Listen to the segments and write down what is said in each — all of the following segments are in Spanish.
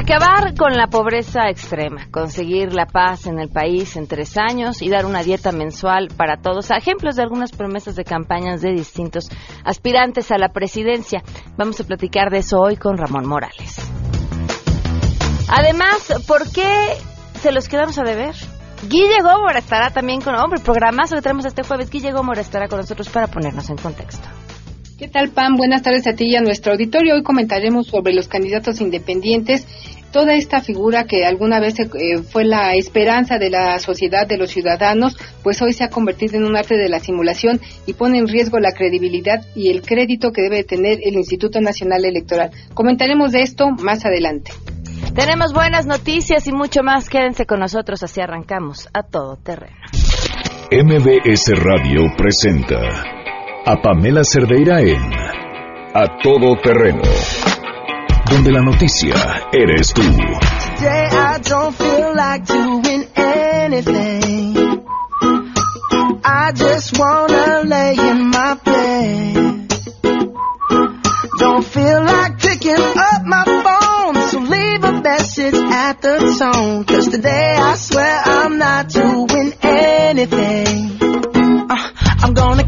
Acabar con la pobreza extrema, conseguir la paz en el país en tres años y dar una dieta mensual para todos. Ejemplos de algunas promesas de campañas de distintos aspirantes a la presidencia. Vamos a platicar de eso hoy con Ramón Morales. Además, ¿por qué se los quedamos a deber? Guille Gómora estará también con... Hombre, programazo que tenemos este jueves. Guille Gómora estará con nosotros para ponernos en contexto. ¿Qué tal, Pam? Buenas tardes a ti y a nuestro auditorio. Hoy comentaremos sobre los candidatos independientes, toda esta figura que alguna vez eh, fue la esperanza de la sociedad, de los ciudadanos, pues hoy se ha convertido en un arte de la simulación y pone en riesgo la credibilidad y el crédito que debe tener el Instituto Nacional Electoral. Comentaremos de esto más adelante. Tenemos buenas noticias y mucho más. Quédense con nosotros, así arrancamos a todo terreno. MBS Radio presenta a Pamela Cerdeira en A Todo Terreno, donde la noticia eres tú. I just wanna lay in my bed. Don't feel like picking up my phone, so leave a message at the tone. Cause today I swear I'm not doing anything. Uh, I'm gonna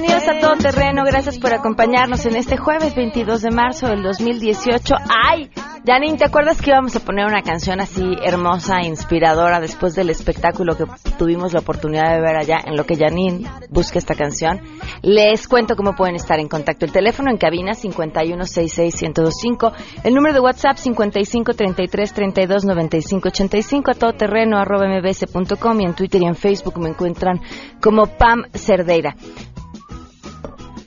bienvenidos a Todo Terreno. Gracias por acompañarnos en este jueves 22 de marzo del 2018. ¡Ay! Janine, ¿te acuerdas que íbamos a poner una canción así hermosa, inspiradora, después del espectáculo que tuvimos la oportunidad de ver allá, en lo que Janine busca esta canción? Les cuento cómo pueden estar en contacto. El teléfono en cabina 5166125, el número de WhatsApp 5533329585, a todoterreno arroba mbs.com y en Twitter y en Facebook me encuentran como Pam Cerdeira.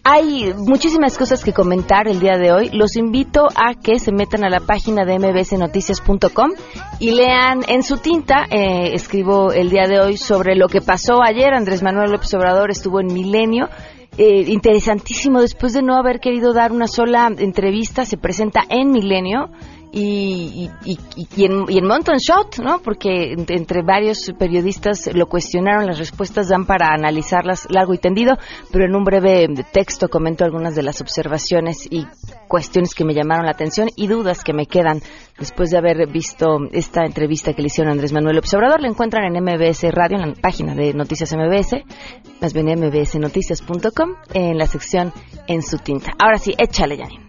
Hay muchísimas cosas que comentar el día de hoy. Los invito a que se metan a la página de mbsnoticias.com y lean en su tinta, eh, escribo el día de hoy sobre lo que pasó ayer. Andrés Manuel López Obrador estuvo en Milenio. Eh, interesantísimo, después de no haber querido dar una sola entrevista, se presenta en Milenio y, y, y, en, y, en, Mountain Shot, ¿no? Porque entre varios periodistas lo cuestionaron, las respuestas dan para analizarlas largo y tendido, pero en un breve texto comento algunas de las observaciones y cuestiones que me llamaron la atención y dudas que me quedan después de haber visto esta entrevista que le hicieron Andrés Manuel Observador. La encuentran en MBS Radio, en la página de Noticias MBS, más bien mbsnoticias.com, en la sección En su tinta. Ahora sí, échale, Janine.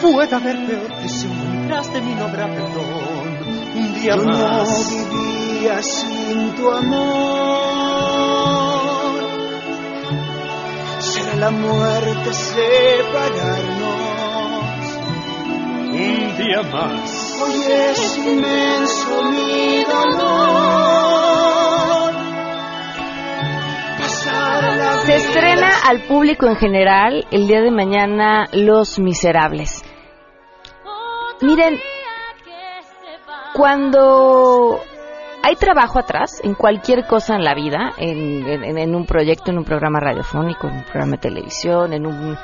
Puede haber peor que si de mi obra perdón un día Yo más. no vivía sin tu amor. Será la muerte separarnos un día más. Hoy es inmenso mi dolor. Se estrena al público en general el día de mañana Los Miserables. Miren, cuando hay trabajo atrás, en cualquier cosa en la vida, en, un proyecto, en un programa radiofónico, en un programa de televisión, en un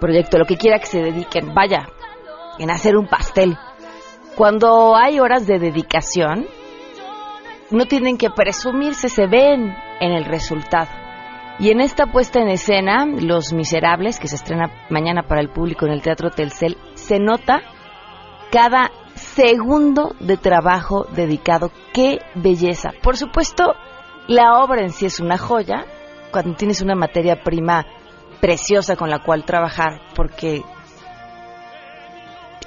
proyecto, lo que quiera que se dediquen, vaya, en hacer un pastel. Cuando hay horas de dedicación, no tienen que presumirse, se ven en el resultado. Y en esta puesta en escena, Los Miserables, que se estrena mañana para el público en el Teatro Telcel, se nota cada segundo de trabajo dedicado. ¡Qué belleza! Por supuesto, la obra en sí es una joya, cuando tienes una materia prima preciosa con la cual trabajar, porque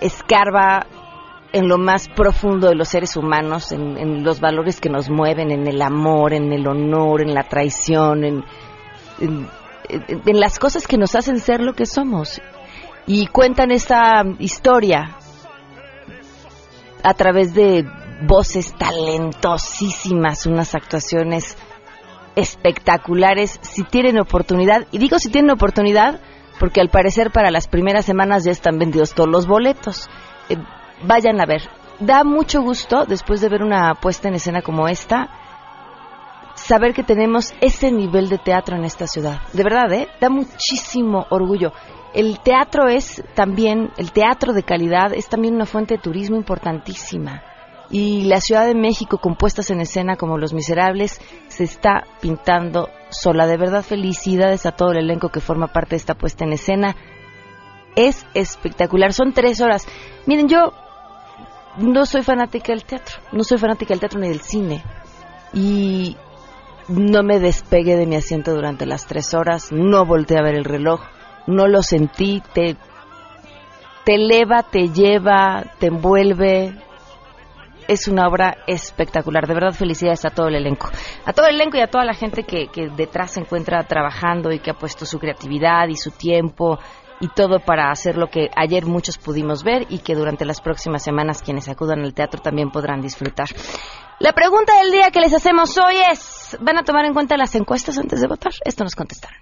escarba en lo más profundo de los seres humanos, en, los valores que nos mueven, en el amor, en el honor, en la traición, en, en las cosas que nos hacen ser lo que somos. Y cuentan esta historia a través de voces talentosísimas, unas actuaciones espectaculares, si tienen oportunidad, y digo si tienen oportunidad, porque al parecer para las primeras semanas ya están vendidos todos los boletos. Eh, vayan a ver. Da mucho gusto, después de ver una puesta en escena como esta, saber que tenemos ese nivel de teatro en esta ciudad. De verdad, ¿eh? Da muchísimo orgullo. El teatro es también, el teatro de calidad es también una fuente de turismo importantísima. Y la Ciudad de México, compuestas en escena como Los Miserables, se está pintando sola. De verdad, felicidades a todo el elenco que forma parte de esta puesta en escena. Es espectacular. Son tres horas. Miren, yo no soy fanática del teatro. No soy fanática del teatro ni del cine. Y no me despegué de mi asiento durante las tres horas. No volteé a ver el reloj. No lo sentí. Te, te eleva, te lleva, te envuelve, es una obra espectacular. De verdad, felicidades a todo el elenco. A todo el elenco y a toda la gente que, que detrás se encuentra trabajando y que ha puesto su creatividad y su tiempo y todo para hacer lo que ayer muchos pudimos ver y que durante las próximas semanas quienes acudan al teatro también podrán disfrutar. La pregunta del día que les hacemos hoy es, ¿van a tomar en cuenta las encuestas antes de votar? Esto nos contestarán.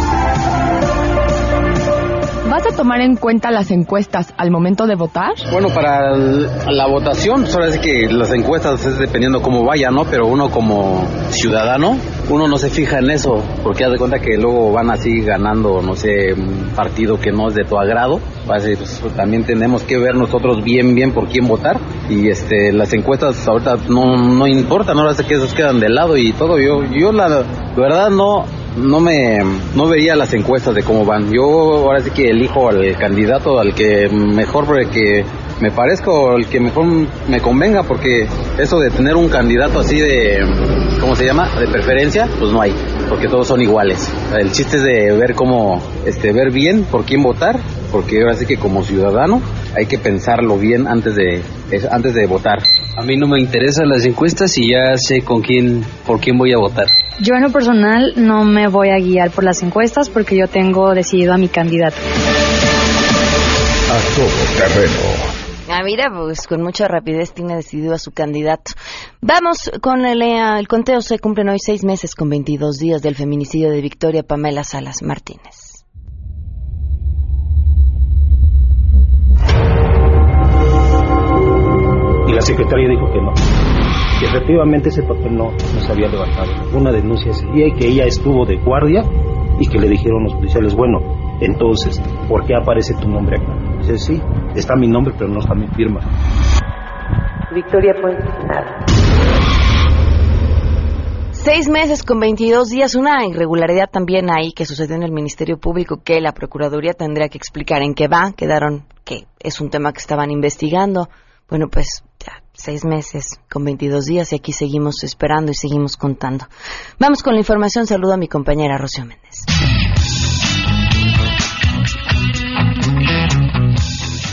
¿Vas a tomar en cuenta las encuestas al momento de votar? Bueno, para la votación, solo es que las encuestas es dependiendo cómo vaya, ¿no? Pero uno como ciudadano, uno no se fija en eso, porque haz de cuenta que luego van así ganando, no sé, un partido que no es de tu agrado. Pues, también tenemos que ver nosotros bien, bien por quién votar. Y este, las encuestas ahorita no, no importan, ahora sé que esos quedan de lado y todo. Yo, yo la verdad no, no me no veía las encuestas de cómo van. Yo ahora sí que elijo al candidato al que mejor que me parezca o el que mejor me convenga porque eso de tener un candidato así de ¿cómo se llama? de preferencia, pues no hay, porque todos son iguales. El chiste es de ver cómo este ver bien por quién votar, porque ahora sí que como ciudadano hay que pensarlo bien antes de antes de votar. A mí no me interesan las encuestas y ya sé con quién por quién voy a votar. Yo en lo personal no me voy a guiar por las encuestas porque yo tengo decidido a mi candidato. A todo terreno. Ah, mira, pues con mucha rapidez tiene decidido a su candidato. Vamos con el, eh, el conteo. Se cumplen hoy seis meses con 22 días del feminicidio de Victoria Pamela Salas Martínez. Y la secretaria dijo que no que efectivamente ese papel no, no se había levantado. Una denuncia ese día y que ella estuvo de guardia y que le dijeron los policiales, bueno, entonces, ¿por qué aparece tu nombre acá? Dice, sí, está mi nombre, pero no está mi firma. Victoria Puente, nada. Seis meses con 22 días, una irregularidad también ahí que sucedió en el Ministerio Público que la Procuraduría tendría que explicar en qué va. Quedaron que es un tema que estaban investigando. Bueno, pues seis meses con 22 días y aquí seguimos esperando y seguimos contando. Vamos con la información. Saludo a mi compañera Rocío Méndez.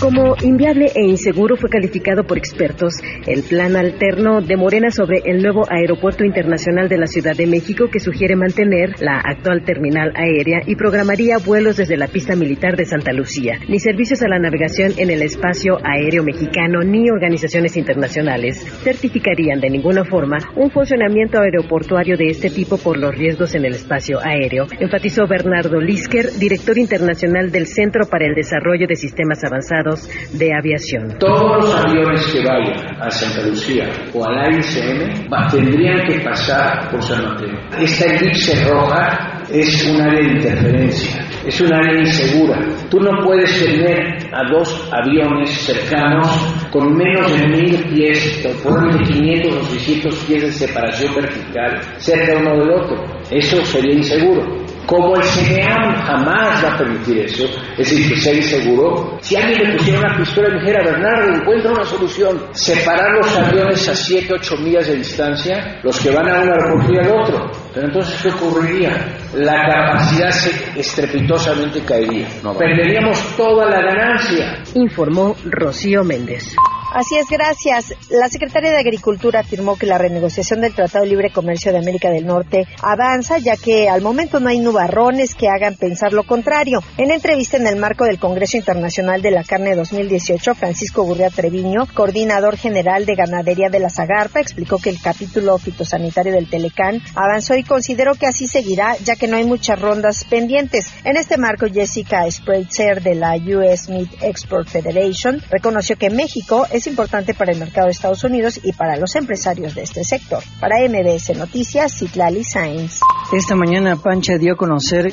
Como inviable e inseguro fue calificado por expertos el plan alterno de Morena sobre el nuevo aeropuerto internacional de la Ciudad de México que sugiere mantener la actual terminal aérea y programaría vuelos desde la pista militar de Santa Lucía, ni servicios a la navegación en el espacio aéreo mexicano ni organizaciones internacionales certificarían de ninguna forma un funcionamiento aeroportuario de este tipo por los riesgos en el espacio aéreo, enfatizó Bernardo Lisker, director internacional del Centro para el Desarrollo de Sistemas Avanzados de aviación. Todos los aviones que vayan a Santa Lucía o al AICM tendrían que pasar por San Mateo. Esta elipse roja es un área de interferencia, es un área insegura. Tú no puedes tener a dos aviones cercanos con menos de mil pies, con de 500 o 600 pies de separación vertical cerca uno del otro. Eso sería inseguro. Como el CNEAM jamás va a permitir eso, es decir, que sea inseguro, si alguien le pusiera una pistola y dijera, Bernardo, encuentra una solución, separar los aviones a 7, 8 millas de distancia, los que van a un aeropuerto y al otro. Pero entonces, ¿qué ocurriría? La capacidad se estrepitosamente caería. Perderíamos toda la ganancia. Informó Rocío Méndez. Así es, gracias. La secretaria de Agricultura afirmó que la renegociación del Tratado de Libre Comercio de América del Norte avanza, ya que al momento no hay nubarrones que hagan pensar lo contrario. En entrevista en el marco del Congreso Internacional de la Carne 2018, Francisco Gurria Treviño, coordinador general de ganadería de la Zagarpa, explicó que el capítulo fitosanitario del Telecán avanzó y consideró que así seguirá, ya que no hay muchas rondas pendientes. En este marco, Jessica Spreitzer de la US Meat Export Federation reconoció que México es importante para el mercado de Estados Unidos y para los empresarios de este sector. Para MBS Noticias, Citlali Sainz. Esta mañana Pancha dio a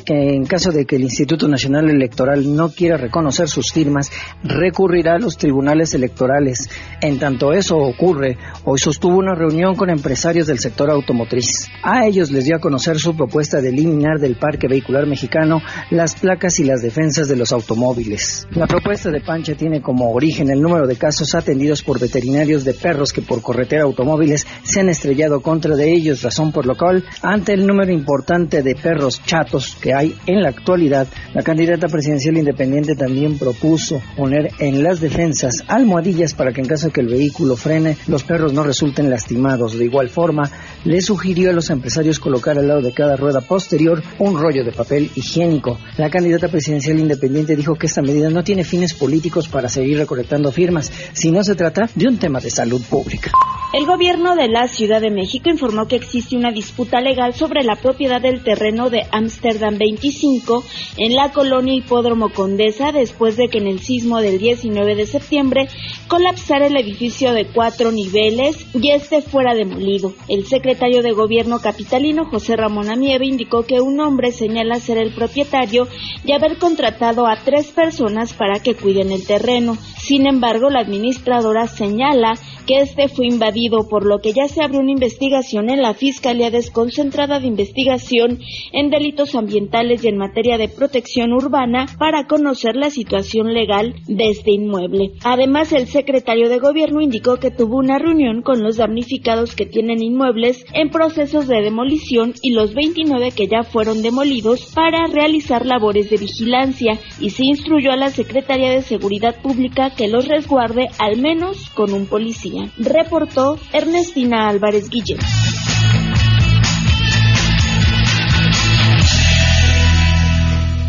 que en caso de que el Instituto Nacional Electoral no quiera reconocer sus firmas, recurrirá a los tribunales electorales. En tanto eso ocurre, hoy sostuvo una reunión con empresarios del sector automotriz. A ellos les dio a conocer su propuesta de eliminar del parque vehicular mexicano las placas y las defensas de los automóviles. La propuesta de Pancha tiene como origen el número de casos atendidos por veterinarios de perros que por corretera automóviles se han estrellado contra de ellos, razón por lo cual, ante el número importante de perros chatos que hay en la actualidad, la candidata presidencial independiente también propuso poner en las defensas almohadillas para que en caso de que el vehículo frene, los perros no resulten lastimados. De igual forma, le sugirió a los empresarios colocar al lado de cada rueda posterior un rollo de papel higiénico. La candidata presidencial independiente dijo que esta medida no tiene fines políticos para seguir recolectando firmas, sino se trata de un tema de salud pública. El gobierno de la Ciudad de México informó que existe una disputa legal sobre la propiedad del terreno de Ámsterdam 25 en la colonia Hipódromo Condesa después de que en el sismo del 19 de septiembre colapsara el edificio de cuatro niveles y este fuera demolido. El secretario de gobierno capitalino José Ramón Amieve indicó que un hombre señala ser el propietario y haber contratado a tres personas para que cuiden el terreno. Sin embargo, la administradora señala que este fue invadido, por lo que ya se abre una investigación en la Fiscalía Desconcentrada de Investigación en Delitos Ambientales y en materia de protección urbana para conocer la situación legal de este inmueble. Además, el secretario de Gobierno indicó que tuvo una reunión con los damnificados que tienen inmuebles en procesos de demolición y los 29 que ya fueron demolidos para realizar labores de vigilancia y se instruyó a la Secretaría de Seguridad Pública que los resguarde al menos con un policía. Reportó Ernestina Álvarez Guillén.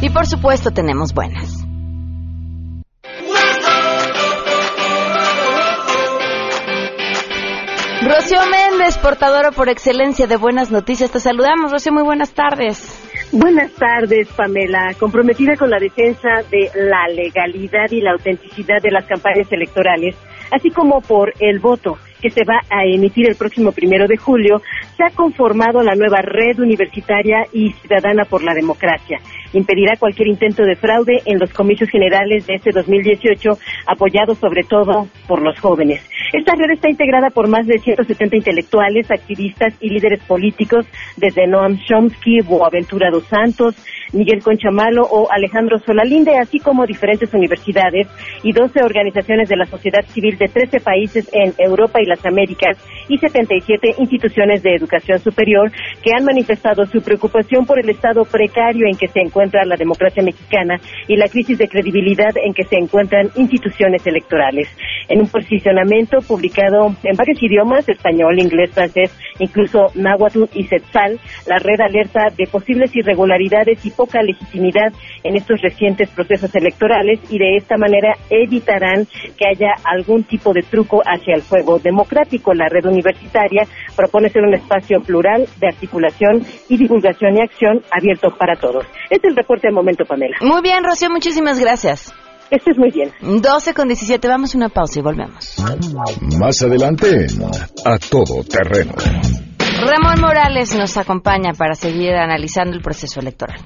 Y por supuesto tenemos buenas. Rocío Méndez, portadora por excelencia de buenas noticias. Te saludamos, Rocío, muy buenas tardes. Buenas tardes, Pamela. Comprometida con la defensa de la legalidad y la autenticidad de las campañas electorales, así como por el voto que se va a emitir el próximo primero de julio, se ha conformado la nueva Red Universitaria y Ciudadana por la Democracia. Impedirá cualquier intento de fraude en los comicios generales de este 2018, apoyado sobre todo por los jóvenes. Esta red está integrada por más de 170 intelectuales, activistas y líderes políticos, desde Noam Chomsky, Boaventura dos Santos, Miguel Conchamalo o Alejandro Solalinde, así como diferentes universidades y 12 organizaciones de la sociedad civil de 13 países en Europa y las Américas y 77 instituciones de educación superior que han manifestado su preocupación por el estado precario en que se encuentra la democracia mexicana y la crisis de credibilidad en que se encuentran instituciones electorales. En un posicionamiento publicado en varios idiomas, español, inglés, francés, incluso náhuatl y setzal, la red alerta de posibles irregularidades y poca legitimidad en estos recientes procesos electorales y de esta manera evitarán que haya algún tipo de truco hacia el juego democrático. La red universitaria propone ser un espacio plural de articulación y divulgación y acción abierto para todos. Este es el reporte del momento, Pamela. Muy bien, Rocío, muchísimas gracias. Esto es muy bien. 12 con 17, vamos a una pausa y volvemos. Más adelante A Todo Terreno. Ramón Morales nos acompaña para seguir analizando el proceso electoral.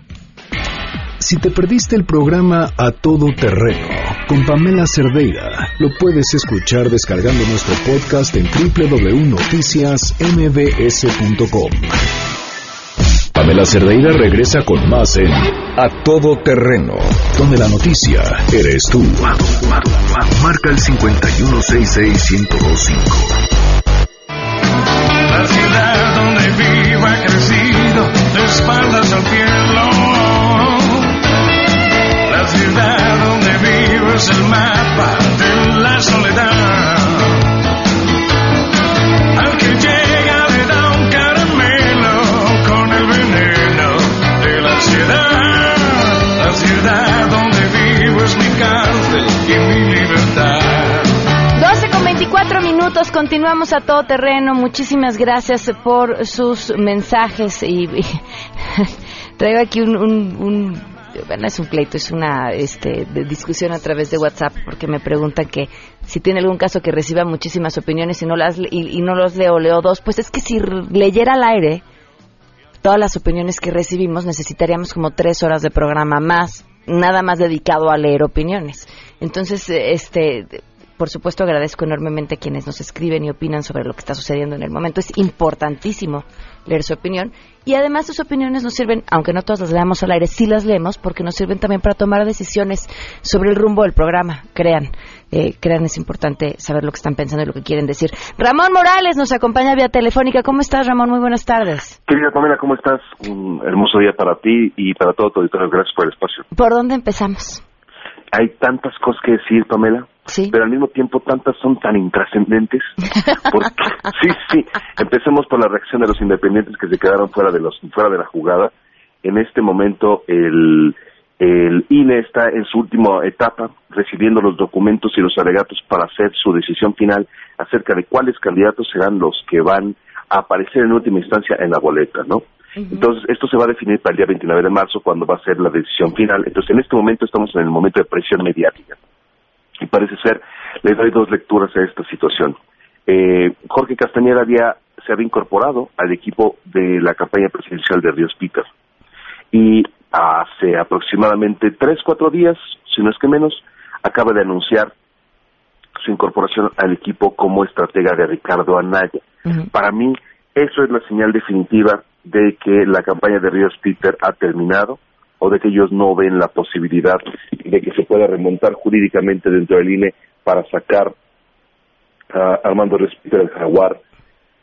Si te perdiste el programa A Todo Terreno con Pamela Cerdeira, lo puedes escuchar descargando nuestro podcast en www.noticiasmbs.com. Pamela Cerdeira regresa con más en A Todo Terreno, donde la noticia eres tú. Marca el 5166125. La ciudad donde vivo ha crecido de espaldas al cielo. La ciudad donde vivo es el mapa de la soledad. Libertad. 12 con 24 minutos, continuamos a todo terreno. Muchísimas gracias por sus mensajes y, traigo aquí un, un, un- bueno, es un pleito, es una este, de discusión a través de WhatsApp porque me preguntan que si tiene algún caso que reciba muchísimas opiniones y no las y, y no los leo, leo dos. Pues es que si leyera al aire todas las opiniones que recibimos, necesitaríamos como tres horas de programa más, nada más dedicado a leer opiniones. Entonces, este, por supuesto, agradezco enormemente a quienes nos escriben y opinan sobre lo que está sucediendo en el momento. Es importantísimo leer su opinión. Y además sus opiniones nos sirven, aunque no todas las leamos al aire, sí las leemos porque nos sirven también para tomar decisiones sobre el rumbo del programa. Crean, eh, crean, es importante saber lo que están pensando y lo que quieren decir. Ramón Morales nos acompaña vía telefónica. ¿Cómo estás, Ramón? Muy buenas tardes. Querida Pamela, ¿cómo estás? Un hermoso día para ti y para todo tu auditorio. Gracias por el espacio. ¿Por dónde empezamos? Hay tantas cosas que decir, Pamela. Sí. Pero al mismo tiempo tantas son tan intrascendentes. Porque, sí, sí. Empecemos por la reacción de los independientes que se quedaron fuera de los fuera de la jugada. En este momento el el INE está en su última etapa recibiendo los documentos y los alegatos para hacer su decisión final acerca de cuáles candidatos serán los que van a aparecer en última instancia en la boleta, ¿no? Entonces, esto se va a definir para el día 29 de marzo, cuando va a ser la decisión final. Entonces, en este momento estamos en el momento de presión mediática. Y parece ser, le doy dos lecturas a esta situación. Eh, Jorge Castañeda había, se había incorporado al equipo de la campaña presidencial de Ríos Peter. Y hace aproximadamente tres, cuatro días, si no es que menos, acaba de anunciar su incorporación al equipo como estratega de Ricardo Anaya. Para mí, eso es la señal definitiva de que la campaña de Ríos Peter ha terminado o de que ellos no ven la posibilidad de que se pueda remontar jurídicamente dentro del INE para sacar a Armando Ríos Peter el jaguar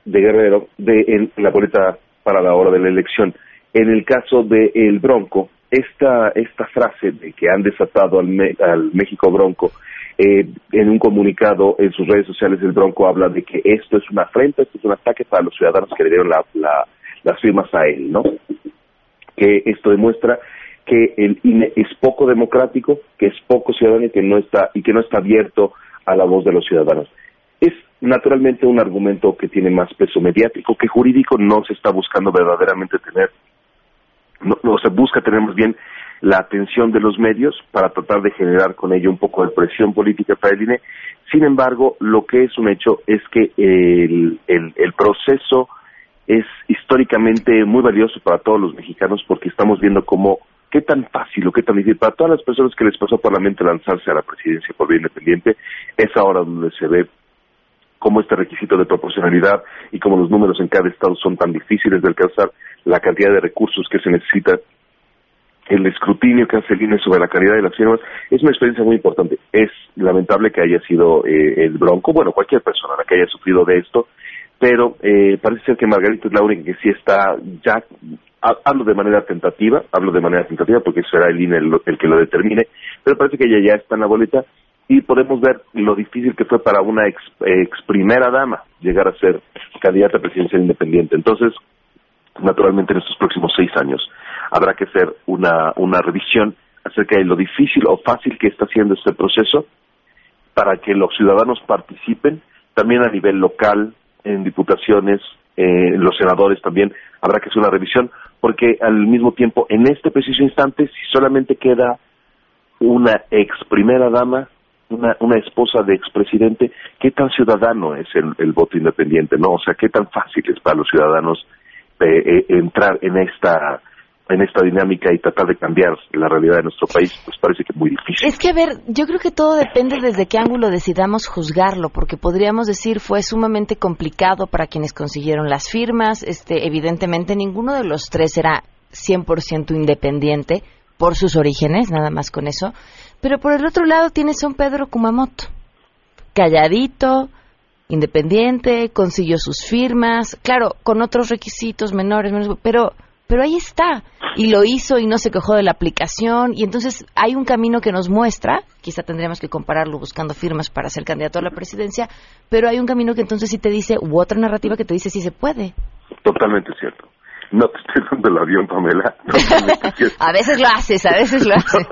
de Guerrero de en la boleta para la hora de la elección. En el caso de el Bronco, esta, esta frase de que han desatado al, Me- al México Bronco, eh, en un comunicado en sus redes sociales el Bronco habla de que esto es una afrenta, esto es un ataque para los ciudadanos que le dieron la- la- las firmas a él, ¿no? Que esto demuestra que el INE es poco democrático, que es poco ciudadano y que no está y que no está abierto a la voz de los ciudadanos. Es naturalmente un argumento que tiene más peso mediático que jurídico, no se está buscando verdaderamente tener no, no se busca tener más bien la atención de los medios para tratar de generar con ello un poco de presión política para el INE. Sin embargo, lo que es un hecho es que el, el, el proceso es históricamente muy valioso para todos los mexicanos porque estamos viendo cómo qué tan fácil o qué tan difícil para todas las personas que les pasó por la mente lanzarse a la presidencia por vía independiente es ahora donde se ve cómo este requisito de proporcionalidad y cómo los números en cada estado son tan difíciles de alcanzar, la cantidad de recursos que se necesita, el escrutinio que hace el INE sobre la calidad de las firmas, es una experiencia muy importante. Es lamentable que haya sido eh, el Bronco, bueno, cualquier persona la que haya sufrido de esto, pero eh, parece ser que Margarita es la única que sí está ya, ha- hablo de manera tentativa, hablo de manera tentativa porque será el INE el, el que lo determine, pero parece que ella ya está en la boleta y podemos ver lo difícil que fue para una ex, primera dama llegar a ser candidata presidencial independiente. Entonces, naturalmente en estos próximos seis años habrá que hacer una, una revisión acerca de lo difícil o fácil que está siendo este proceso para que los ciudadanos participen, también a nivel local, en diputaciones, eh, los senadores también, habrá que hacer una revisión, porque al mismo tiempo, en este preciso instante, si solamente queda una ex primera dama, una, una esposa de expresidente, ¿qué tan ciudadano es el, el voto independiente? no O sea, ¿qué tan fácil es para los ciudadanos eh, eh, entrar en esta en esta dinámica y tratar de cambiar la realidad de nuestro país? Pues parece que muy difícil. Es que, a ver, yo creo que todo depende desde qué ángulo decidamos juzgarlo, porque podríamos decir fue sumamente complicado para quienes consiguieron las firmas. Este, evidentemente, ninguno de los tres era 100% independiente por sus orígenes, nada más con eso. Pero por el otro lado tienes a un Pedro Kumamoto, calladito, independiente, consiguió sus firmas, claro, con otros requisitos menores, pero pero ahí está y lo hizo y no se quejó de la aplicación y entonces hay un camino que nos muestra, quizá tendríamos que compararlo buscando firmas para ser candidato a la presidencia, pero hay un camino que entonces sí te dice u otra narrativa que te dice si se puede. Totalmente cierto. No te estoy dando el avión, Pamela. A veces lo haces, a veces lo haces.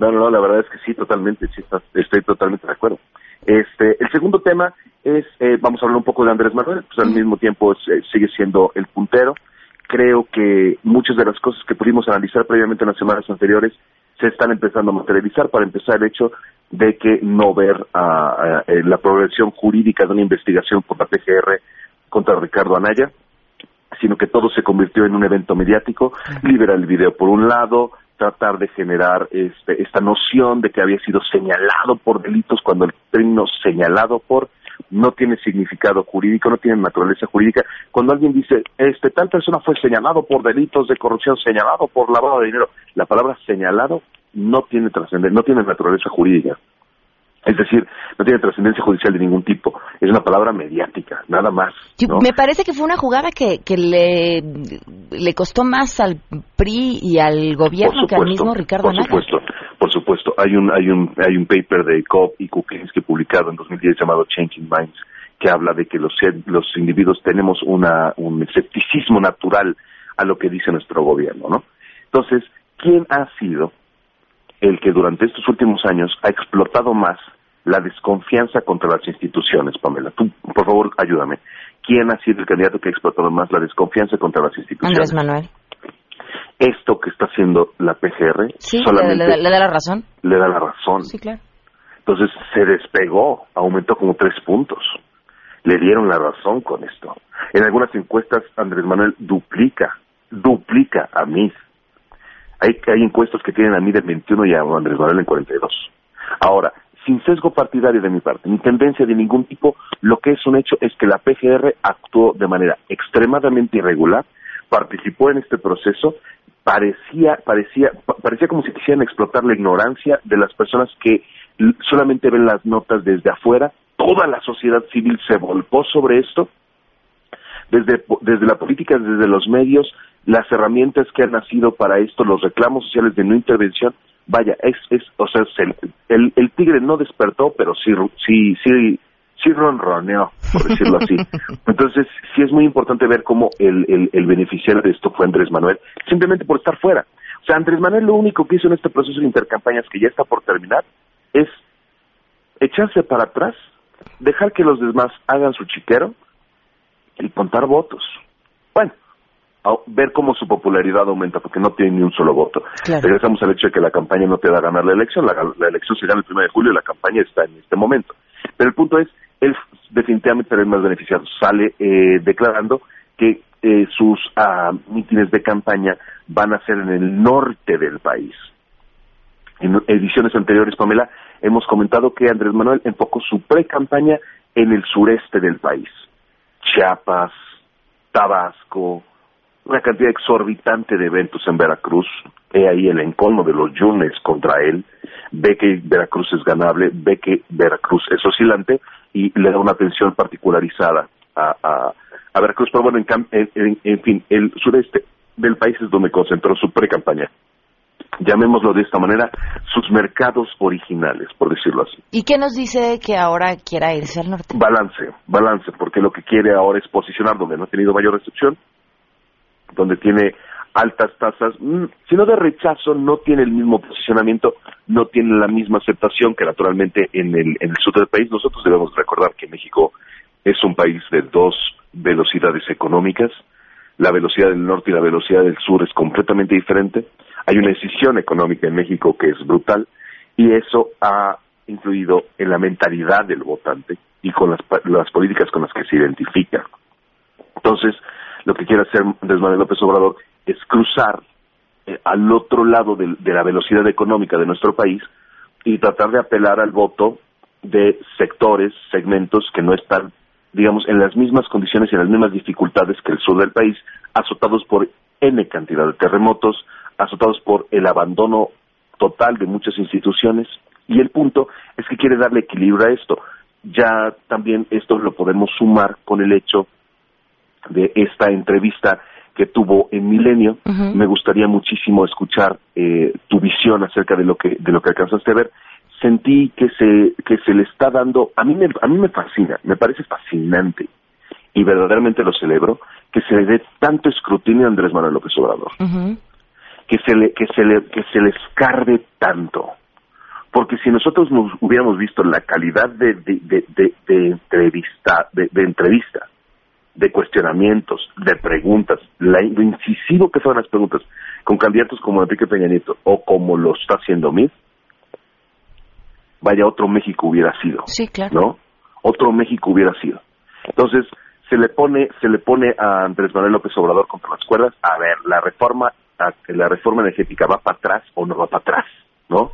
No, no, no, la verdad es que sí, totalmente, sí, estoy totalmente de acuerdo. Este, el segundo tema es, eh, vamos a hablar un poco de Andrés Manuel, pues al mismo tiempo es, eh, sigue siendo el puntero. Creo que muchas de las cosas que pudimos analizar previamente en las semanas anteriores se están empezando a materializar. Para empezar, el hecho de que no ver ah, ah, eh, la progresión jurídica de una investigación por la PGR contra Ricardo Anaya, sino que todo se convirtió en un evento mediático, liberar el video por un lado, tratar de generar este, esta noción de que había sido señalado por delitos cuando el término señalado por no tiene significado jurídico, no tiene naturaleza jurídica. Cuando alguien dice, este, tal persona fue señalado por delitos de corrupción, señalado por lavado de dinero, la palabra señalado no tiene trascendencia, no tiene naturaleza jurídica. Es decir, no tiene trascendencia judicial de ningún tipo. Es una palabra mediática, nada más. Me parece que fue una jugada que, que le, le costó más al PRI y al gobierno que al mismo Ricardo por supuesto, por supuesto. Hay un, hay un, hay un paper de Cobb y Kuklinski publicado en 2010 llamado Changing Minds que habla de que los, los individuos tenemos una, un escepticismo natural a lo que dice nuestro gobierno, ¿no? Entonces, ¿quién ha sido el que durante estos últimos años ha explotado más la desconfianza contra las instituciones, Pamela? Tú, por favor, ayúdame. ¿Quién ha sido el candidato que ha explotado más la desconfianza contra las instituciones? Andrés Manuel. Esto que está haciendo la PGR Sí, solamente le- le da la razón. le da la razón. Sí, claro. Entonces se despegó, aumentó como tres puntos. Le dieron la razón con esto. En algunas encuestas Andrés Manuel duplica, duplica a mí. Hay, hay encuestas que tienen a mí del 21 y a Andrés Manuel en 42. Ahora, sin sesgo partidario de mi parte, ni tendencia de ningún tipo, lo que es un hecho es que la PGR actuó de manera extremadamente irregular, participó en este proceso, parecía, parecía, pa- parecía como si quisieran explotar la ignorancia de las personas que solamente ven las notas desde afuera. Toda la sociedad civil se volcó sobre esto desde, desde la política, desde los medios, las herramientas que han nacido para esto, los reclamos sociales de no intervención, vaya, es, es o sea, se- el, el tigre no despertó, pero sí, sí, sí, sí ronroneó, por decirlo así. Entonces, sí es muy importante ver cómo el, el, el beneficiario de esto fue Andrés Manuel, simplemente por estar fuera. O sea, Andrés Manuel lo único que hizo en este proceso de intercampañas que ya está por terminar es echarse para atrás, dejar que los demás hagan su chiquero y contar votos. Bueno, a- ver cómo su popularidad aumenta, porque no tiene ni un solo voto. Claro. Regresamos al hecho de que la campaña no te da a ganar la elección, la, la elección se gana el 1 de julio y la campaña está en este momento. Pero el punto es, él definitivamente será el más beneficiado. Sale eh, declarando que eh, sus ah, mítines de campaña van a ser en el norte del país. En ediciones anteriores, Pamela, hemos comentado que Andrés Manuel enfocó su pre-campaña en el sureste del país. Chiapas, Tabasco, una cantidad exorbitante de eventos en Veracruz. He ahí el encolmo de los yunes contra él. Ve que Veracruz es ganable, ve que Veracruz es oscilante y le da una atención particularizada a, a, a Veracruz. Pero bueno, en, en- en fin, el sureste del país es donde concentró su pre-campaña. Llamémoslo de esta manera, sus mercados originales, por decirlo así. ¿Y qué nos dice que ahora quiera irse al norte? Balance, balance, porque lo que quiere ahora es posicionar donde no ha tenido mayor recepción, donde tiene altas tasas, mm, si no de rechazo, no tiene el mismo posicionamiento, no tiene la misma aceptación que naturalmente en el, en el sur del país. Nosotros debemos recordar que México es un país de dos velocidades económicas, la velocidad del norte y la velocidad del sur es completamente diferente. Hay una decisión económica en México que es brutal y eso ha influido en la mentalidad del votante y con las, las políticas con las que se identifica. Entonces, lo que quiere hacer Andrés Manuel López Obrador es cruzar eh, al otro lado del- de, la velocidad económica de nuestro país y tratar de apelar al voto de sectores, segmentos que no están, digamos, en las mismas condiciones y en las mismas dificultades que el sur del país, azotados por N cantidad de terremotos, azotados por el abandono total de muchas instituciones. Y el punto es que quiere darle equilibrio a esto. Ya también esto lo podemos sumar con el hecho de esta entrevista que tuvo en Milenio. Me gustaría muchísimo escuchar eh, tu visión acerca de lo que de lo que alcanzaste a ver. Sentí que se que se le está dando a mí me a mí me fascina, me parece fascinante y verdaderamente lo celebro que se le dé tanto escrutinio a Andrés Manuel López Obrador que se le que se le que se le escarbe tanto porque si nosotros nos hubiéramos visto la calidad de de, de, de- de entrevista de, de entrevista de cuestionamientos de preguntas la, lo incisivo que fueron las preguntas con candidatos como Enrique Peña Nieto o como lo está haciendo Mid vaya otro México hubiera sido Sí, claro. ¿no? Otro México hubiera sido. Entonces, se le pone se le pone a Andrés Manuel López Obrador contra las cuerdas. A ver, la reforma la reforma energética va para atrás o no va para atrás, ¿no?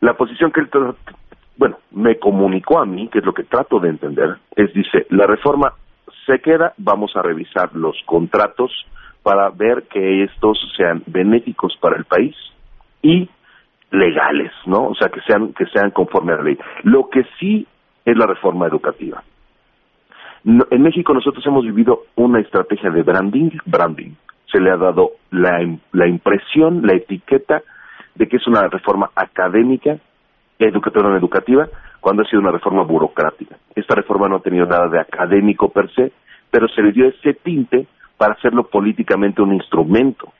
La posición que él bueno, me comunicó a mí, que es lo que trato de entender, es dice, la reforma se queda, vamos a revisar los contratos para ver que estos sean benéficos para el país y legales, ¿no? O sea, que sean que sean conforme a la ley. Lo que sí es la reforma educativa. En México nosotros hemos vivido una estrategia de branding, branding. Se le ha dado la, la impresión, la etiqueta de que es una reforma académica, educativa, educativa, cuando ha sido una reforma burocrática. Esta reforma no ha tenido nada de académico per se, pero se le dio ese tinte para hacerlo políticamente un instrumento.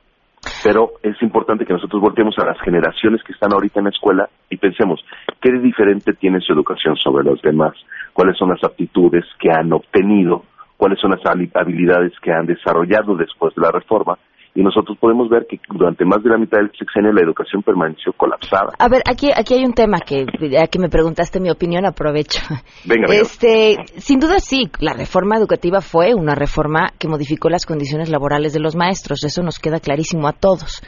Pero es importante que nosotros volteemos a las generaciones que están ahorita en la escuela y pensemos, ¿qué de diferente tiene su educación sobre los demás? ¿Cuáles son las aptitudes que han obtenido? ¿Cuáles son las habili- habilidades que han desarrollado después de la reforma? Y nosotros podemos ver que durante más de la mitad del sexenio la educación permaneció colapsada. A ver, aquí, aquí hay un tema que, ya que me preguntaste mi opinión, aprovecho. Venga, venga. Este, sin duda sí, la reforma educativa fue una reforma que modificó las condiciones laborales de los maestros, eso nos queda clarísimo a todos.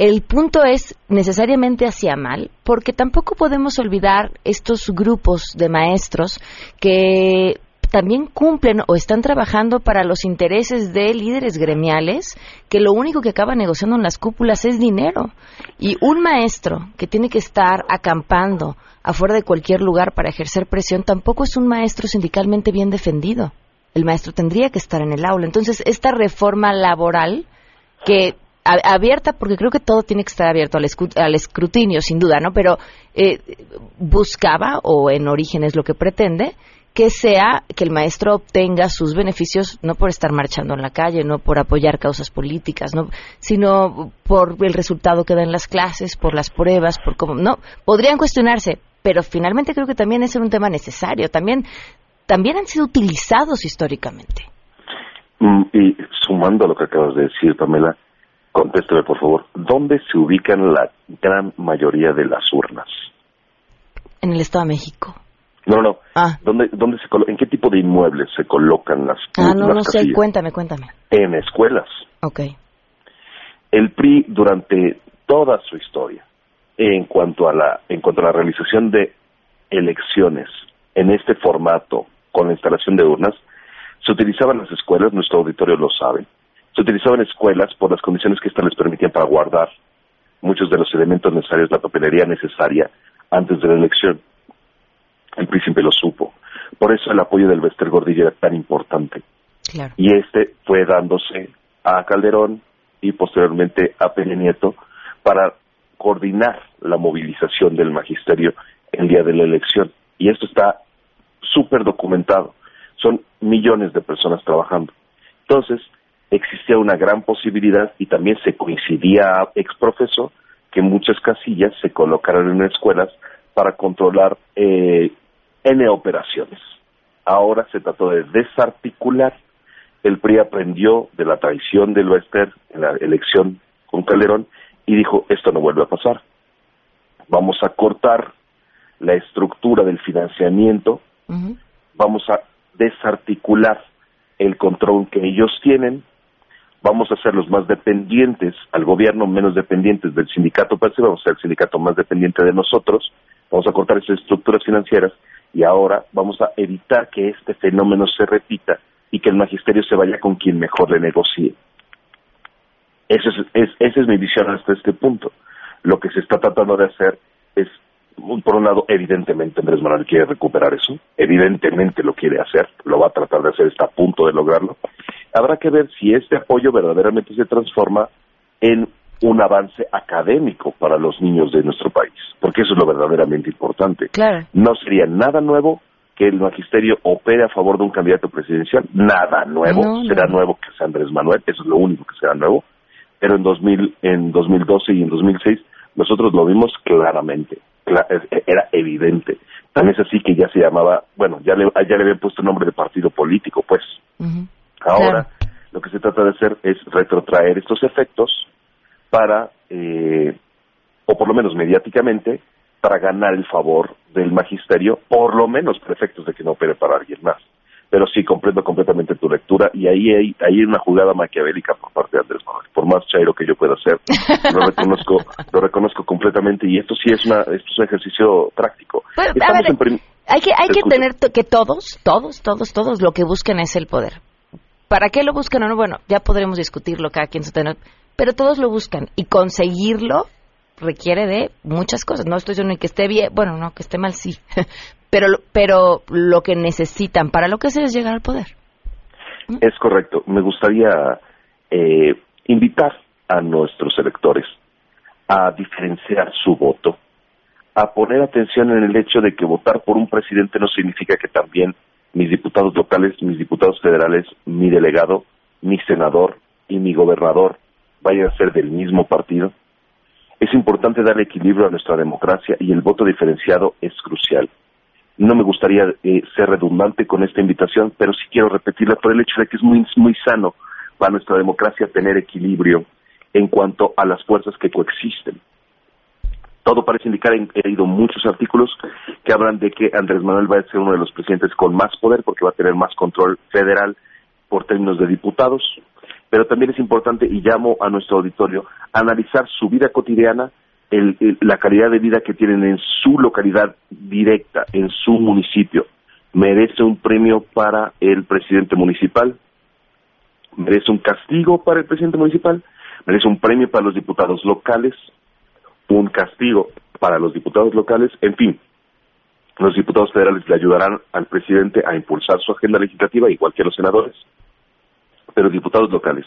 El punto es necesariamente hacia mal, porque tampoco podemos olvidar estos grupos de maestros que también cumplen o están trabajando para los intereses de líderes gremiales que lo único que acaba negociando en las cúpulas es dinero. Y un maestro que tiene que estar acampando afuera de cualquier lugar para ejercer presión tampoco es un maestro sindicalmente bien defendido. El maestro tendría que estar en el aula. Entonces, esta reforma laboral que abierta, porque creo que todo tiene que estar abierto al, escu- al escrutinio, sin duda, ¿no? Pero eh, buscaba, o en origen es lo que pretende, que sea que el maestro obtenga sus beneficios no por estar marchando en la calle, no por apoyar causas políticas, no, sino por el resultado que dan las clases, por las pruebas, por cómo, no, podrían cuestionarse, pero finalmente creo que también es un tema necesario, también, también han sido utilizados históricamente. Mm, Y sumando a lo que acabas de decir, Pamela, contéstame por favor, ¿dónde se ubican la gran mayoría de las urnas? En el Estado de México. No, no, no. Ah. ¿Dónde, dónde se colo- ¿En qué tipo de inmuebles se colocan las, Ah, no, las no sé, cuéntame, cuéntame. En escuelas. Ok. El PRI durante toda su historia, en cuanto a la, en cuanto a la realización de elecciones en este formato con la instalación de urnas, se utilizaban las escuelas, nuestro auditorio lo sabe, se utilizaban escuelas por las condiciones que éstas les permitían para guardar muchos de los elementos necesarios, la papelería necesaria antes de la elección. El siempre lo supo. Por eso el apoyo del Bester Gordillo era tan importante. Claro. Y este fue dándose a Calderón y posteriormente a Peña Nieto para coordinar la movilización del magisterio el día de la elección. Y esto está súper documentado. Son millones de personas trabajando. Entonces, existía una gran posibilidad y también se coincidía ex profeso que muchas casillas se colocaran en escuelas para controlar eh, N operaciones. Ahora se trató de desarticular. El PRI aprendió de la traición del Wester en la elección con Calderón y dijo, esto no vuelve a pasar. Vamos a cortar la estructura del financiamiento, vamos a desarticular el control que ellos tienen, vamos a hacerlos más dependientes al gobierno, menos dependientes del sindicato per se, vamos a ser el sindicato más dependiente de nosotros, vamos a cortar esas estructuras financieras y ahora vamos a evitar que este fenómeno se repita y que el magisterio se vaya con quien mejor le negocie. Eso es, es- esa es mi visión hasta este punto. Lo que se está tratando de hacer es, por un lado, evidentemente Andrés Manuel quiere recuperar eso, evidentemente lo quiere hacer, lo va a tratar de hacer, está a punto de lograrlo. Habrá que ver si este apoyo verdaderamente se transforma en un avance académico para los niños de nuestro país, porque eso es lo verdaderamente importante. Claro. No sería nada nuevo que el magisterio opere a favor de un candidato presidencial, nada nuevo, No, no, será nuevo que sea Andrés Manuel, eso es lo único que será nuevo, pero en 2000, en 2012 y en 2006 nosotros lo vimos claramente, cla- es- era evidente. También es así que ya se llamaba, bueno, ya le, ya le habían puesto nombre de partido político, pues. Ahora, lo que se trata de hacer es retrotraer estos efectos para, eh, o por lo menos mediáticamente, para ganar el favor del magisterio, por lo menos por efectos de que no opere para alguien más. pero sí comprendo completamente tu lectura y ahí hay, ahí hay una jugada maquiavélica por parte de Andrés Manuel. Por más chairo que yo pueda hacer, lo reconozco, lo reconozco completamente y esto sí es una, esto es un ejercicio práctico. Bueno, a ver, en Hay que, hay que tener to- que todos, todos, todos, todos lo que buscan es el poder. ¿Para qué lo buscan o no? Bueno, ya podremos discutirlo cada quien su tenor, pero todos lo buscan y conseguirlo requiere de muchas cosas. No estoy diciendo que esté bien, bueno, no, que esté mal, sí, pero, pero lo que necesitan para lo que sea es llegar al poder. Es correcto. Me gustaría eh, invitar a nuestros electores a diferenciar su voto, a poner atención en el hecho de que votar por un presidente no significa que también mis diputados locales, mis diputados federales, mi delegado, mi senador y mi gobernador vayan a ser del mismo partido. Es importante dar equilibrio a nuestra democracia y el voto diferenciado es crucial. No me gustaría eh, ser redundante con esta invitación, pero sí quiero repetirla por el hecho de que es muy, muy sano para nuestra democracia tener equilibrio en cuanto a las fuerzas que coexisten. Todo parece indicar, he leído muchos artículos que hablan de que Andrés Manuel va a ser uno de los presidentes con más poder porque va a tener más control federal por términos de diputados, pero también es importante, y llamo a nuestro auditorio, analizar su vida cotidiana, el- la calidad de vida que tienen en su localidad directa, en su municipio. ¿Merece un premio para el presidente municipal? ¿Merece un castigo para el presidente municipal? ¿Merece un premio para los diputados locales? ¿Un castigo para los diputados locales? En fin, los diputados federales le ayudarán al presidente a impulsar su agenda legislativa, igual que los senadores pero diputados locales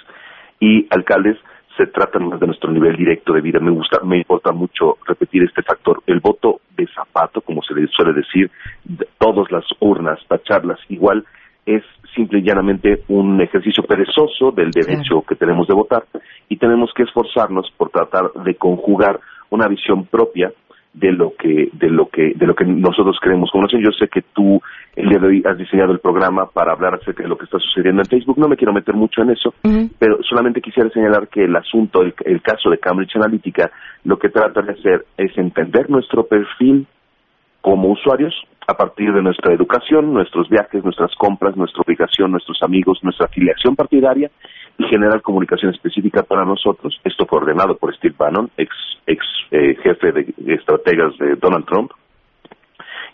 y alcaldes se tratan más de nuestro nivel directo de vida. Me gusta, me importa mucho repetir este factor. El voto de zapato, como se le suele decir, de todas las urnas, tacharlas igual, es simple y llanamente un ejercicio perezoso del derecho que tenemos de votar y tenemos que esforzarnos por tratar de conjugar una visión propia de lo que de lo que de lo que nosotros creemos nación. Yo sé que tú el día de hoy has diseñado el programa para hablar acerca de lo que está sucediendo en Facebook. No me quiero meter mucho en eso, pero solamente quisiera señalar que el asunto, el, el caso de Cambridge Analytica, lo que trata de hacer es entender nuestro perfil como usuarios a partir de nuestra educación, nuestros viajes, nuestras compras, nuestra ubicación, nuestros amigos, nuestra afiliación partidaria y generar comunicación específica para nosotros. Esto fue ordenado por Steve Bannon, ex, ex eh, jefe de estrategas de Donald Trump.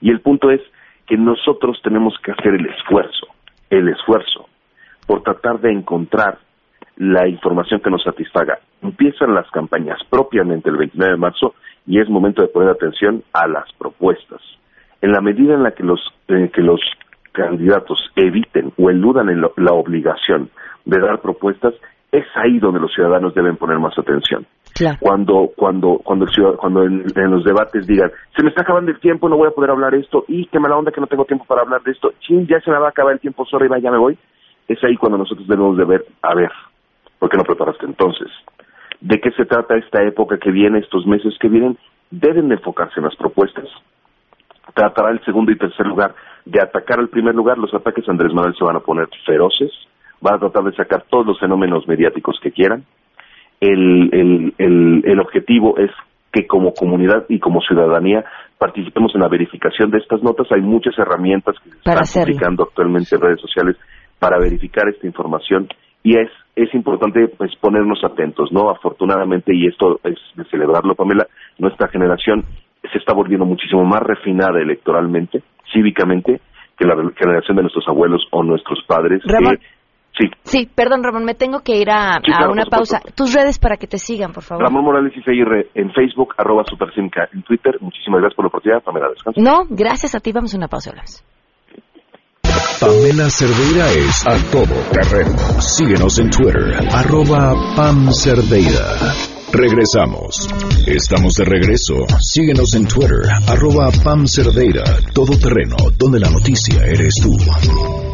Y el punto es que nosotros tenemos que hacer el esfuerzo, el esfuerzo por tratar de encontrar la información que nos satisfaga. Empiezan las campañas propiamente el 29 de marzo y es momento de poner atención a las propuestas. En la medida en la que los, eh, que los candidatos eviten o eludan en lo- la obligación de dar propuestas, es ahí donde los ciudadanos deben poner más atención. Cuando, cuando, cuando, el ciudad- cuando en, en los debates digan, se me está acabando el tiempo, no voy a poder hablar esto, y qué mala onda que no tengo tiempo para hablar de esto, ya se me va a acabar el tiempo, sorry, va, ya me voy, es ahí cuando nosotros debemos de ver, a ver, ¿por qué no preparaste entonces? ¿De qué se trata esta época que viene, estos meses que vienen? Deben de enfocarse en las propuestas. Tratará el segundo y tercer lugar de atacar al primer lugar. Los ataques a Andrés Manuel se van a poner feroces. Van a tratar de sacar todos los fenómenos mediáticos que quieran. El, el, el, el objetivo es que como comunidad y como ciudadanía participemos en la verificación de estas notas. Hay muchas herramientas que se Para están hacerlo. publicando actualmente en redes sociales para verificar esta información y es es importante pues ponernos atentos, ¿no? Afortunadamente y esto es de celebrarlo, Pamela, nuestra generación se está volviendo muchísimo más refinada electoralmente, cívicamente que la generación de nuestros abuelos o nuestros padres. Que- sí, Sí, perdón, Ramón, me tengo que ir a, Sí, a claro, una pausa. Tus redes para que te sigan, por favor. Ramón Morales y CIR en Facebook, arroba Supersimca en Twitter. Muchísimas gracias por la oportunidad, Pamela, descansa. No, gracias a ti. Vamos a una pausa, hablamos. Pamela Cerdeira es a todo terreno. Síguenos en Twitter, arroba Pam Cerdeira. Regresamos. Estamos de regreso. Síguenos en Twitter, arroba Pam Cerdeira. Todo terreno, donde la noticia eres tú.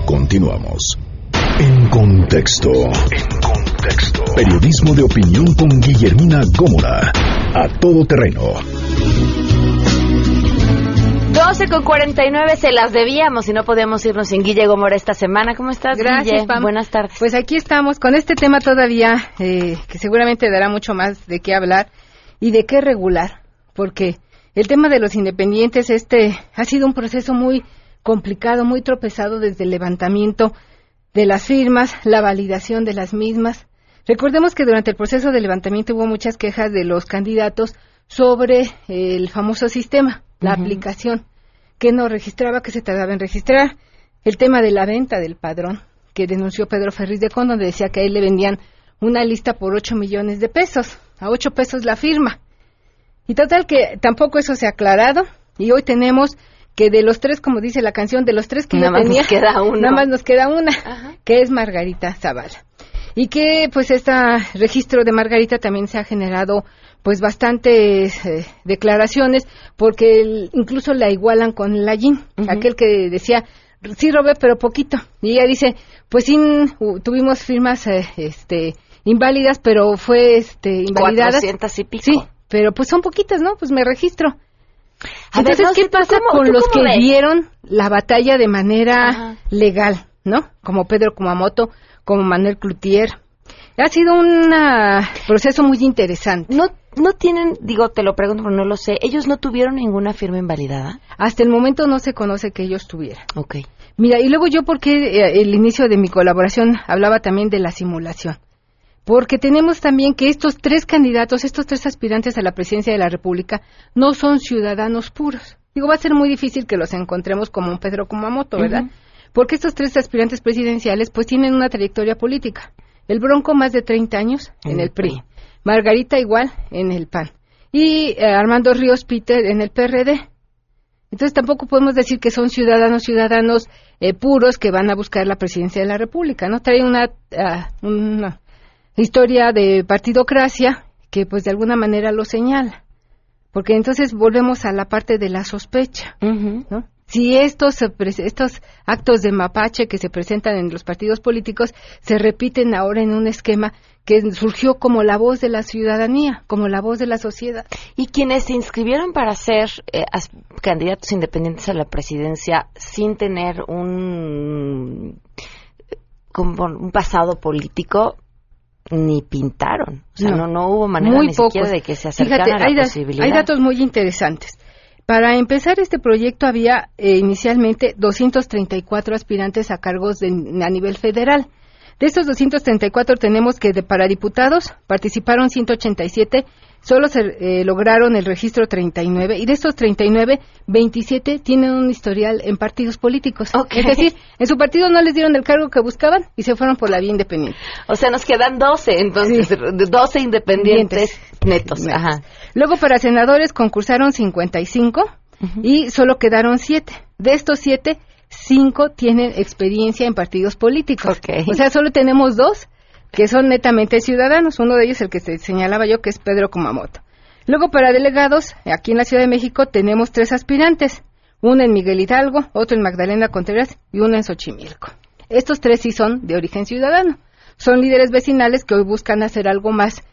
Continuamos. En contexto. En contexto. Periodismo de opinión con Guillermina Gómora. A todo terreno. 12 con 49 se las debíamos y no podíamos irnos sin Guille Gomora esta semana. ¿Cómo estás, Gracias, Guille? Pam. Buenas tardes. Pues aquí estamos con este tema todavía eh, que seguramente dará mucho más de qué hablar y de qué regular, porque el tema de los independientes este ha sido un proceso muy complicado, muy tropezado desde el levantamiento de las firmas, la validación de las mismas. Recordemos que durante el proceso de levantamiento hubo muchas quejas de los candidatos sobre el famoso sistema, la aplicación, que no registraba, que se tardaba en registrar, el tema de la venta del padrón, que denunció Pedro Ferriz de Con, donde decía que a él le vendían una lista por 8 millones de pesos, a 8 pesos la firma. Y total que tampoco eso se ha aclarado, y hoy tenemos que de los tres, como dice la canción, de los tres que Nada yo más tenía, nos queda uno. nada más nos queda una, que es Margarita Zavala. Y que pues este registro de Margarita también se ha generado pues bastantes eh, declaraciones porque el- incluso la igualan con Lallín, aquel que decía sí robé pero poquito y ella dice pues sí tuvimos firmas eh, este inválidas pero fue este invalidadas 400 y pico. sí pero pues son poquitas no pues me registro A ver, entonces no qué sé, ¿tú pasa cómo- con los que ves? dieron la batalla de manera legal no como Pedro Kumamoto como Manuel Cloutier ha sido un ah, proceso muy interesante. No, no tienen, digo, te lo pregunto, pero no lo sé. ¿Ellos no tuvieron ninguna firma invalidada? Hasta el momento no se conoce que ellos tuvieran. Ok. Mira, y luego yo, porque eh, el inicio de mi colaboración hablaba también de la simulación. Porque tenemos también que estos tres candidatos, estos tres aspirantes a la presidencia de la República, no son ciudadanos puros. Digo, va a ser muy difícil que los encontremos como un Pedro Kumamoto, ¿verdad? Porque estos tres aspirantes presidenciales, pues tienen una trayectoria política. El Bronco más de 30 años en el PRI. Margarita igual en el PAN. Y eh, Armando Ríos Peter en el PRD. Entonces tampoco podemos decir que son ciudadanos, ciudadanos eh, puros que van a buscar la presidencia de la República, ¿no? Trae una, ah, una historia de partidocracia que pues de alguna manera lo señala. Porque entonces volvemos a la parte de la sospecha, ¿no? Si estos, eh, estos actos de mapache que se presentan en los partidos políticos se repiten ahora en un esquema que surgió como la voz de la ciudadanía, como la voz de la sociedad. Y quienes se inscribieron para ser eh, candidatos independientes a la presidencia sin tener un, como un pasado político, ni pintaron. O sea, no, no, hubo manera muy ni pocos. siquiera de que se acercaran Fíjate, a hay, la da- posibilidad. hay datos muy interesantes. Para empezar este proyecto había eh, inicialmente 234 aspirantes a cargos de- a nivel federal. De estos 234 tenemos que de- para diputados participaron 187, solo se eh, lograron el registro 39 y de estos 39, 27 tienen un historial en partidos políticos. Es decir, en su partido no les dieron el cargo que buscaban y se fueron por la vía independiente. O sea, nos quedan 12, entonces, de 12 independientes netos. Netos. Ajá. Luego para senadores concursaron 55 y solo quedaron 7. De estos 7, 5 tienen experiencia en partidos políticos. O sea, solo tenemos dos que son netamente ciudadanos. Uno de ellos, el que se señalaba yo, que es Pedro Kumamoto. Luego para delegados, aquí en la Ciudad de México tenemos tres aspirantes. Uno en Miguel Hidalgo, otro en Magdalena Contreras y uno en Xochimilco. Estos tres sí son de origen ciudadano. Son líderes vecinales que hoy buscan hacer algo más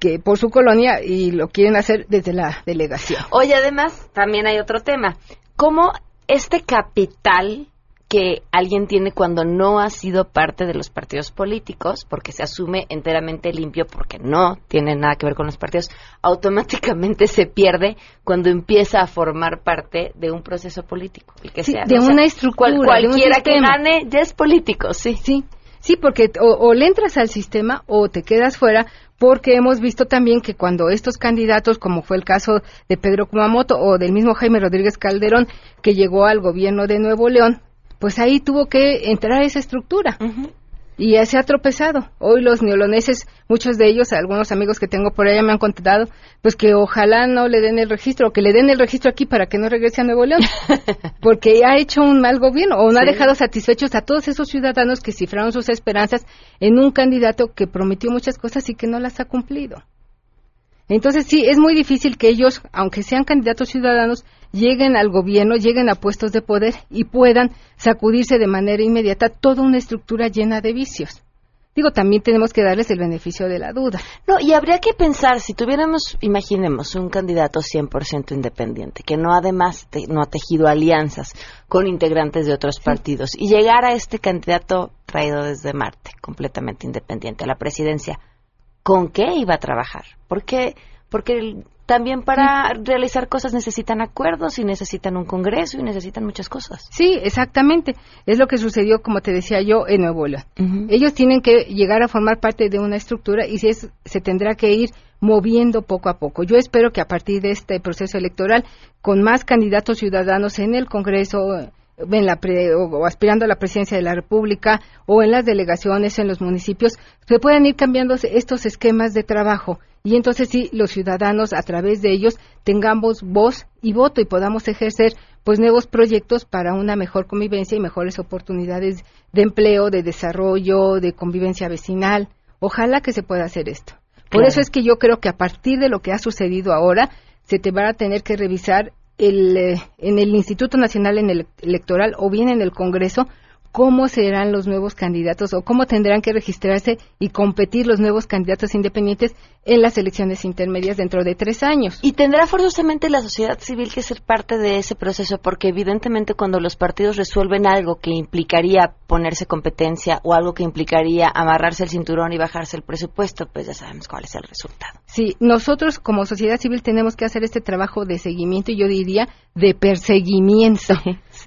que por su colonia y lo quieren hacer desde la delegación. Oye, además, también hay otro tema. ¿Cómo este capital que alguien tiene cuando no ha sido parte de los partidos políticos, porque se asume enteramente limpio, porque no tiene nada que ver con los partidos, automáticamente se pierde cuando empieza a formar parte de un proceso político, el que Sí, sea. de ¿no? O sea, una estructura, cual- de un cualquiera que gane ya es político, sí. Sí, sí, porque o, o le entras al sistema o te quedas fuera, porque hemos visto también que cuando estos candidatos, como fue el caso de Pedro Kumamoto o del mismo Jaime Rodríguez Calderón, que llegó al gobierno de Nuevo León, pues ahí tuvo que entrar esa estructura. Y ya se ha tropezado. Hoy los neoloneses, muchos de ellos, algunos amigos que tengo por allá me han contado, pues que ojalá no le den el registro, o que le den el registro aquí para que no regrese a Nuevo León, porque ha hecho un mal gobierno, o no ha dejado satisfechos a todos esos ciudadanos que cifraron sus esperanzas en un candidato que prometió muchas cosas y que no las ha cumplido. Entonces sí, es muy difícil que ellos, aunque sean candidatos ciudadanos, lleguen al gobierno, lleguen a puestos de poder y puedan sacudirse de manera inmediata toda una estructura llena de vicios. Digo, también tenemos que darles el beneficio de la duda. No, y habría que pensar, si tuviéramos, imaginemos, un candidato 100% independiente, que no además te- no ha tejido alianzas con integrantes de otros partidos, y llegara este candidato traído desde Marte, completamente independiente, a la presidencia, ¿con qué iba a trabajar? Porque, porque el- también para realizar cosas necesitan acuerdos y necesitan un congreso y necesitan muchas cosas. Sí, exactamente. Es lo que sucedió, como te decía yo, en Nuevo León. Ellos tienen que llegar a formar parte de una estructura y se, se tendrá que ir moviendo poco a poco. Yo espero que a partir de este proceso electoral, con más candidatos ciudadanos en el Congreso, en la o, aspirando a la presidencia de la República o en las delegaciones, en los municipios, se puedan ir cambiando estos esquemas de trabajo y entonces sí los ciudadanos a través de ellos tengamos voz y voto y podamos ejercer pues nuevos proyectos para una mejor convivencia y mejores oportunidades de empleo, de desarrollo, de convivencia vecinal. Ojalá que se pueda hacer esto. Por eso es que yo creo que a partir de lo que ha sucedido ahora, se te va a tener que revisar el, eh, en el Instituto Nacional Electoral o bien en el Congreso cómo serán los nuevos candidatos o cómo tendrán que registrarse y competir los nuevos candidatos independientes en las elecciones intermedias dentro de tres años. Y tendrá forzosamente la sociedad civil que ser parte de ese proceso, porque evidentemente cuando los partidos resuelven algo que implicaría ponerse competencia o algo que implicaría amarrarse el cinturón y bajarse el presupuesto, pues ya sabemos cuál es el resultado. Sí, nosotros como sociedad civil tenemos que hacer este trabajo de seguimiento y yo diría de perseguimiento.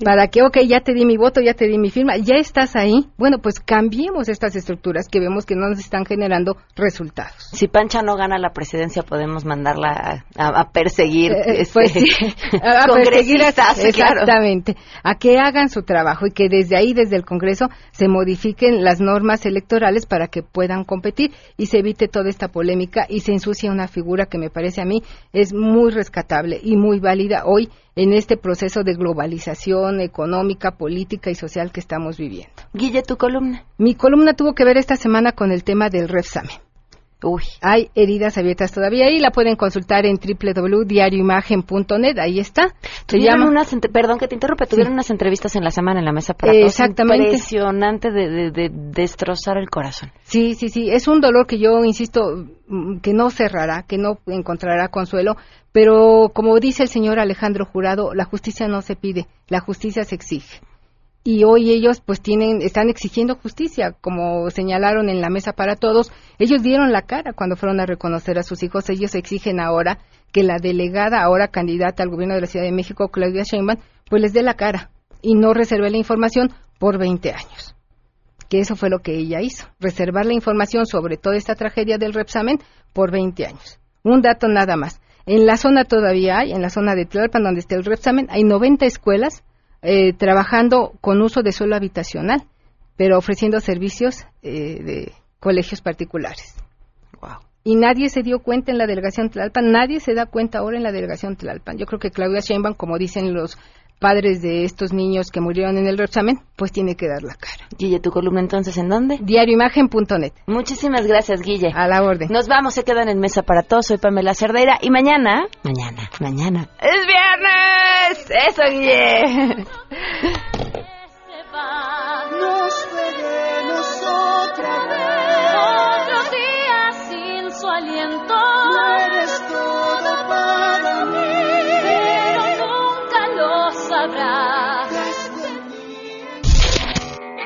Para que, ok, ya te di mi voto, ya te di mi firma, ya estás ahí. Bueno, pues cambiemos estas estructuras que vemos que no nos están generando resultados. Si Pancha no gana la presidencia, podemos mandarla a, perseguir. Eh, eh, pues este, a, perseguir exactamente, a que hagan su trabajo y que desde ahí, desde el Congreso, se modifiquen las normas electorales para que puedan competir y se evite toda esta polémica y se ensucia una figura que me parece a mí es muy rescatable y muy válida hoy en este proceso de globalización económica, política y social que estamos viviendo. Guille, tu columna. Mi columna tuvo que ver esta semana con el tema del Refsame. Uy. Hay heridas abiertas todavía y la pueden consultar en www.diarioimagen.net, ahí está. Se llama... unas, perdón que te interrumpa, tuvieron unas entrevistas en la semana en la mesa para Exactamente. Impresionante de, de, destrozar el corazón. Sí, sí, sí, es un dolor que yo insisto mm, que no cerrará, que no encontrará consuelo, pero como dice el señor Alejandro Jurado, la justicia no se pide, la justicia se exige. Y hoy ellos pues tienen están exigiendo justicia como señalaron en la mesa para todos. Ellos dieron la cara cuando fueron a reconocer a sus hijos. Ellos exigen ahora que la delegada ahora candidata al gobierno de la Ciudad de México Claudia Sheinbaum pues les dé la cara y no reserve la información por 20 años. Que eso fue lo que ella hizo reservar la información sobre toda esta tragedia del Repsamen por 20 años. Un dato nada más en la zona todavía hay en la zona de Tlalpan donde está el Repsamen hay 90 escuelas eh, trabajando con uso de suelo habitacional, pero ofreciendo servicios eh, de colegios particulares. Y nadie se dio cuenta en la delegación Tlalpan, nadie se da cuenta ahora en la delegación Tlalpan. Yo creo que Claudia Sheinbaum, como dicen los padres de estos niños que murieron en el examen, pues tiene que dar la cara. Guille, ¿tu columna entonces en dónde? Diarioimagen.net. Muchísimas gracias, Guille. A la orden. Nos vamos, se quedan en mesa para todos. Soy Pamela Cerdeira y mañana, mañana, mañana, es viernes. Eso, Guille. Nos